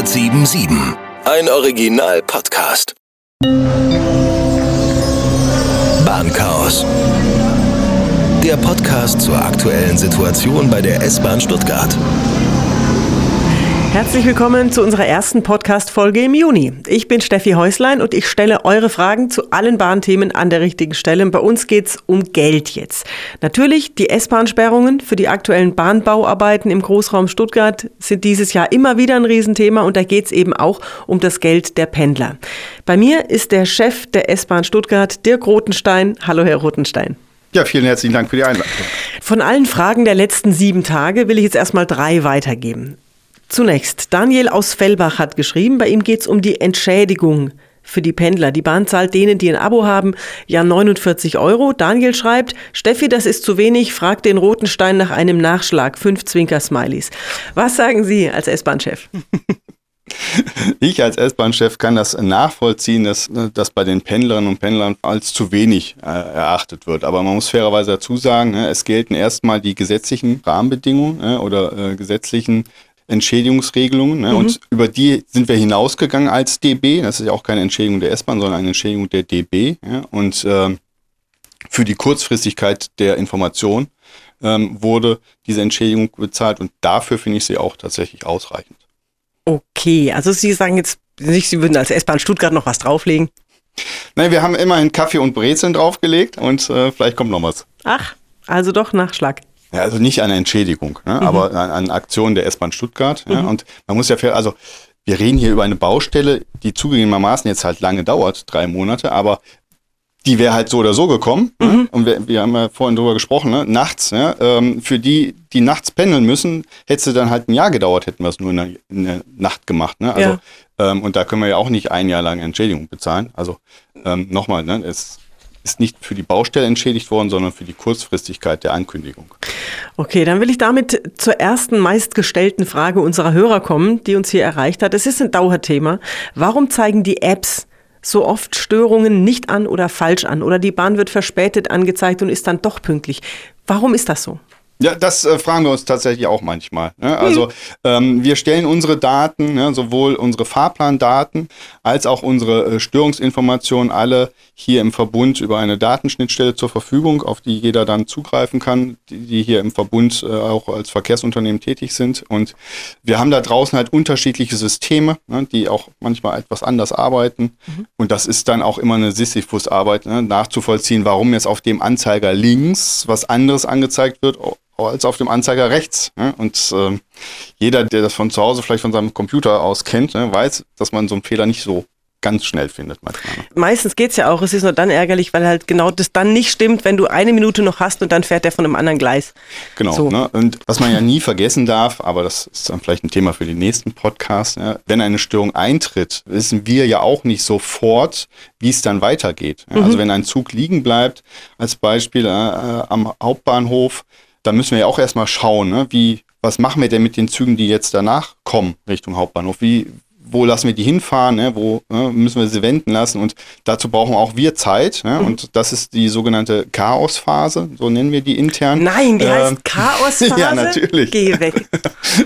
1077. Ein Original-Podcast. Bahnchaos. Der Podcast zur aktuellen Situation bei der S-Bahn Stuttgart. Herzlich willkommen zu unserer ersten Podcast-Folge im Juni. Ich bin Steffi Häuslein und ich stelle eure Fragen zu allen Bahnthemen an der richtigen Stelle. Bei uns geht's um Geld jetzt. Natürlich, die S-Bahn-Sperrungen für die aktuellen Bahnbauarbeiten im Großraum Stuttgart sind dieses Jahr immer wieder ein Riesenthema und da geht's eben auch um das Geld der Pendler. Bei mir ist der Chef der S-Bahn Stuttgart, Dirk Rotenstein. Hallo, Herr Rotenstein. Ja, vielen herzlichen Dank für die Einladung. Von allen Fragen der letzten sieben Tage will ich jetzt erstmal drei weitergeben. Zunächst, Daniel aus Fellbach hat geschrieben, bei ihm geht es um die Entschädigung für die Pendler. Die Bahn zahlt denen, die ein Abo haben, ja 49 Euro. Daniel schreibt, Steffi, das ist zu wenig, fragt den Rotenstein nach einem Nachschlag. Fünf Zwinker-Smileys. Was sagen Sie als S-Bahn-Chef? Ich als S-Bahn-Chef kann das nachvollziehen, dass das bei den Pendlerinnen und Pendlern als zu wenig äh, erachtet wird. Aber man muss fairerweise dazu sagen, ne, es gelten erstmal die gesetzlichen Rahmenbedingungen ne, oder äh, gesetzlichen Entschädigungsregelungen. Ne? Mhm. Und über die sind wir hinausgegangen als DB. Das ist ja auch keine Entschädigung der S-Bahn, sondern eine Entschädigung der DB. Ja? Und äh, für die Kurzfristigkeit der Information ähm, wurde diese Entschädigung bezahlt. Und dafür finde ich sie auch tatsächlich ausreichend. Okay, also Sie sagen jetzt nicht, Sie würden als S-Bahn Stuttgart noch was drauflegen? Nein, wir haben immerhin Kaffee und Brezeln draufgelegt und äh, vielleicht kommt noch was. Ach, also doch Nachschlag. Ja, also nicht eine Entschädigung, ne, mhm. aber eine, eine Aktion der S-Bahn Stuttgart. Mhm. Ja, und man muss ja fair, also wir reden hier über eine Baustelle, die zugegebenermaßen jetzt halt lange dauert, drei Monate, aber die wäre halt so oder so gekommen. Ne? Mhm. Und wir, wir haben ja vorhin drüber gesprochen, ne? nachts. Ja, ähm, für die, die nachts pendeln müssen, hätte es dann halt ein Jahr gedauert, hätten wir es nur in der, in der Nacht gemacht. Ne? Also, ja. ähm, und da können wir ja auch nicht ein Jahr lang Entschädigung bezahlen. Also ähm, nochmal, ne? es ist nicht für die Baustelle entschädigt worden, sondern für die Kurzfristigkeit der Ankündigung. Okay, dann will ich damit zur ersten meistgestellten Frage unserer Hörer kommen, die uns hier erreicht hat. Es ist ein Dauerthema. Warum zeigen die Apps so oft Störungen nicht an oder falsch an? Oder die Bahn wird verspätet angezeigt und ist dann doch pünktlich. Warum ist das so? Ja, das äh, fragen wir uns tatsächlich auch manchmal. Ne? Also mhm. ähm, wir stellen unsere Daten, ne, sowohl unsere Fahrplandaten als auch unsere äh, Störungsinformationen alle hier im Verbund über eine Datenschnittstelle zur Verfügung, auf die jeder dann zugreifen kann, die, die hier im Verbund äh, auch als Verkehrsunternehmen tätig sind. Und wir haben da draußen halt unterschiedliche Systeme, ne, die auch manchmal etwas anders arbeiten. Mhm. Und das ist dann auch immer eine Sisyphus-Arbeit, ne, nachzuvollziehen, warum jetzt auf dem Anzeiger links was anderes angezeigt wird als auf dem Anzeiger rechts. Ne? Und äh, jeder, der das von zu Hause vielleicht von seinem Computer aus kennt, ne, weiß, dass man so einen Fehler nicht so ganz schnell findet manchmal. Ne? Meistens geht es ja auch, es ist nur dann ärgerlich, weil halt genau das dann nicht stimmt, wenn du eine Minute noch hast und dann fährt der von einem anderen Gleis. Genau. So. Ne? Und was man ja nie vergessen darf, aber das ist dann vielleicht ein Thema für den nächsten Podcast, ja, wenn eine Störung eintritt, wissen wir ja auch nicht sofort, wie es dann weitergeht. Ja? Also mhm. Also wenn ein Zug liegen bleibt, als Beispiel äh, äh am Hauptbahnhof, da müssen wir ja auch erstmal schauen, ne? wie, was machen wir denn mit den Zügen, die jetzt danach kommen Richtung Hauptbahnhof? Wie, wo lassen wir die hinfahren, ne? wo ne? müssen wir sie wenden lassen und dazu brauchen auch wir Zeit ne? Mhm. und das ist die sogenannte Chaosphase, so nennen wir die intern. Nein, die äh, heißt Chaosphase? ja, natürlich. Geh weg.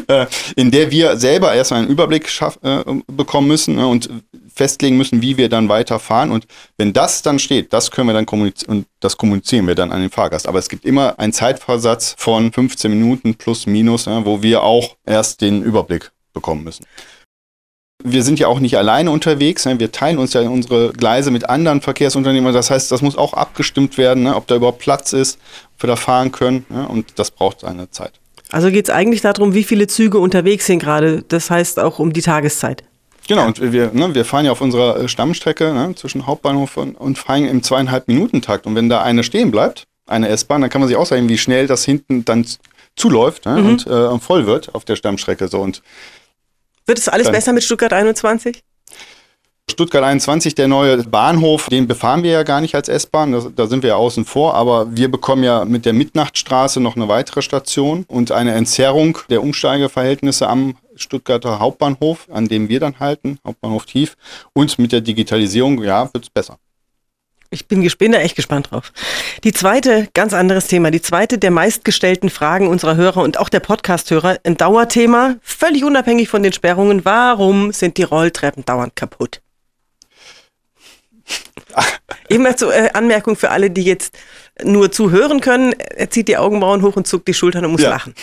Äh, in der wir selber erstmal einen Überblick schaff, äh, bekommen müssen ne? und festlegen müssen, wie wir dann weiterfahren und wenn das dann steht, das können wir dann kommunizieren und das kommunizieren wir dann an den Fahrgast. Aber es gibt immer einen Zeitversatz von 15 Minuten plus minus, wo wir auch erst den Überblick bekommen müssen wir sind ja auch nicht alleine unterwegs. Wir teilen uns ja unsere Gleise mit anderen Verkehrsunternehmen. Das heißt, das muss auch abgestimmt werden, ne? ob da überhaupt Platz ist, ob wir da fahren können. Ne? Und das braucht eine Zeit. Also geht es eigentlich darum, wie viele Züge unterwegs sind gerade. Das heißt auch um die Tageszeit. Genau, und wir, ne, wir fahren ja auf unserer äh, Stammstrecke ne, zwischen Hauptbahnhof und, und fahren im zweieinhalb Minuten Takt. Und wenn da eine stehen bleibt, eine S-Bahn, dann kann man sich ausrechnen, wie schnell das hinten dann zuläuft ne, mhm. und äh, voll wird auf der Stammstrecke. So. Und wird es alles besser mit Stuttgart 21? Stuttgart 21, der neue Bahnhof, den befahren wir ja gar nicht als S-Bahn, da sind wir ja außen vor, aber wir bekommen ja mit der Mitnachtstraße noch eine weitere Station und eine Entzerrung der Umsteigeverhältnisse am Stuttgarter Hauptbahnhof, an dem wir dann halten, Hauptbahnhof Tief. Und mit der Digitalisierung, ja, wird es besser. Ich bin, bin da echt gespannt drauf. Die zweite, ganz anderes Thema, die zweite der meistgestellten Fragen unserer Hörer und auch der Podcast-Hörer, ein Dauerthema, völlig unabhängig von den Sperrungen. Warum sind die Rolltreppen dauernd kaputt? Immer zur äh, Anmerkung für alle, die jetzt nur zuhören können. Er zieht die Augenbrauen hoch und zuckt die Schultern und muss ja. lachen.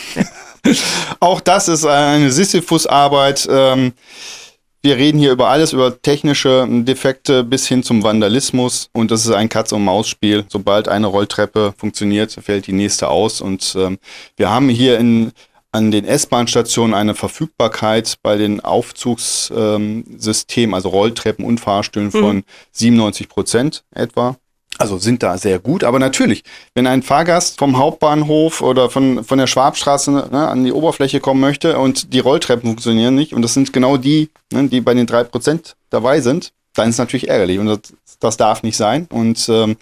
Auch das ist eine Sisyphus-Arbeit. Ähm, wir reden hier über alles, über technische Defekte bis hin zum Vandalismus. Und das ist ein Katz-und-Maus-Spiel. Sobald eine Rolltreppe funktioniert, fällt die nächste aus. Und ähm, wir haben hier in an den S-Bahn-Stationen eine Verfügbarkeit bei den Aufzugssystemen, ähm, also Rolltreppen und Fahrstühlen mhm. von 97 Prozent etwa. Also sind da sehr gut. Aber natürlich, wenn ein Fahrgast vom Hauptbahnhof oder von, von der Schwabstraße ne, an die Oberfläche kommen möchte und die Rolltreppen funktionieren nicht, und das sind genau die, ne, die bei den drei Prozent dabei sind, dann ist es natürlich ärgerlich. Und das, das darf nicht sein. Und ähm,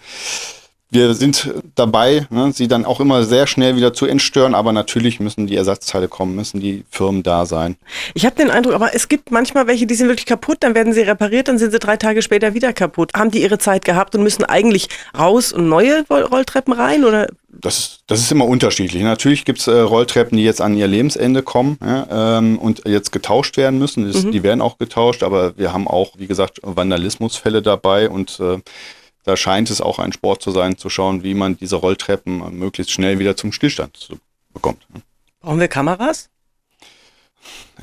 wir sind dabei, ne, sie dann auch immer sehr schnell wieder zu entstören, aber natürlich müssen die Ersatzteile kommen, müssen die Firmen da sein. Ich habe den Eindruck, aber es gibt manchmal welche, die sind wirklich kaputt, dann werden sie repariert, dann sind sie drei Tage später wieder kaputt. Haben die ihre Zeit gehabt und müssen eigentlich raus und neue Rolltreppen rein oder? Das, das ist immer unterschiedlich. Natürlich gibt es äh, Rolltreppen, die jetzt an ihr Lebensende kommen ja, ähm, und jetzt getauscht werden müssen. Das, mhm. Die werden auch getauscht, aber wir haben auch, wie gesagt, Vandalismusfälle dabei und äh, da scheint es auch ein Sport zu sein, zu schauen, wie man diese Rolltreppen möglichst schnell wieder zum Stillstand bekommt. Brauchen wir Kameras?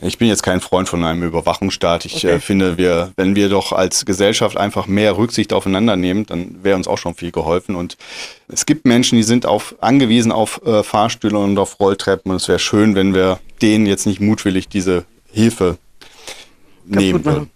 Ich bin jetzt kein Freund von einem Überwachungsstaat. Ich okay. äh, finde, wir, wenn wir doch als Gesellschaft einfach mehr Rücksicht aufeinander nehmen, dann wäre uns auch schon viel geholfen. Und es gibt Menschen, die sind auf, angewiesen auf äh, Fahrstühle und auf Rolltreppen. Und es wäre schön, wenn wir denen jetzt nicht mutwillig diese Hilfe Kaputt nehmen würden.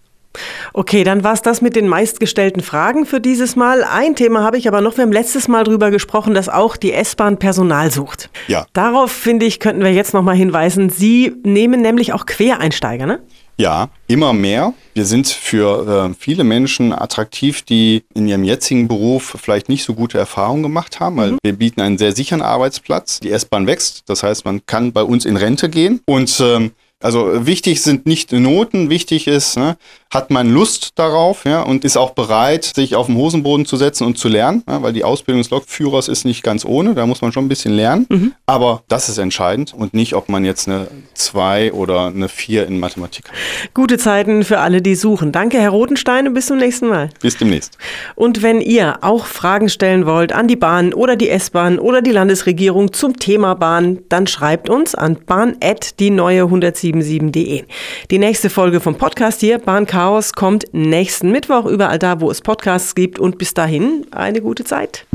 Okay, dann war es das mit den meistgestellten Fragen für dieses Mal. Ein Thema habe ich aber noch. Wir haben letztes Mal darüber gesprochen, dass auch die S-Bahn Personal sucht. Ja. Darauf, finde ich, könnten wir jetzt nochmal hinweisen. Sie nehmen nämlich auch Quereinsteiger, ne? Ja, immer mehr. Wir sind für äh, viele Menschen attraktiv, die in ihrem jetzigen Beruf vielleicht nicht so gute Erfahrungen gemacht haben, weil mhm. wir bieten einen sehr sicheren Arbeitsplatz. Die S-Bahn wächst, das heißt, man kann bei uns in Rente gehen und ähm, also wichtig sind nicht Noten, wichtig ist, ne, hat man Lust darauf ja, und ist auch bereit, sich auf den Hosenboden zu setzen und zu lernen, ja, weil die Ausbildung des Lokführers ist nicht ganz ohne, da muss man schon ein bisschen lernen. Mhm. Aber das ist entscheidend und nicht, ob man jetzt eine 2 oder eine 4 in Mathematik hat. Gute Zeiten für alle, die suchen. Danke, Herr Rotenstein, und bis zum nächsten Mal. Bis demnächst. Und wenn ihr auch Fragen stellen wollt an die Bahn oder die S-Bahn oder die Landesregierung zum Thema Bahn, dann schreibt uns an bahn.die neue 107 77de. Die nächste Folge vom Podcast hier, Bahnchaos, kommt nächsten Mittwoch überall da, wo es Podcasts gibt. Und bis dahin eine gute Zeit.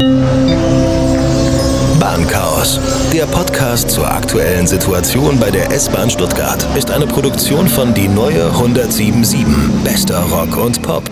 Bahnchaos, der Podcast zur aktuellen Situation bei der S-Bahn Stuttgart, ist eine Produktion von Die Neue 1077. Bester Rock und Pop.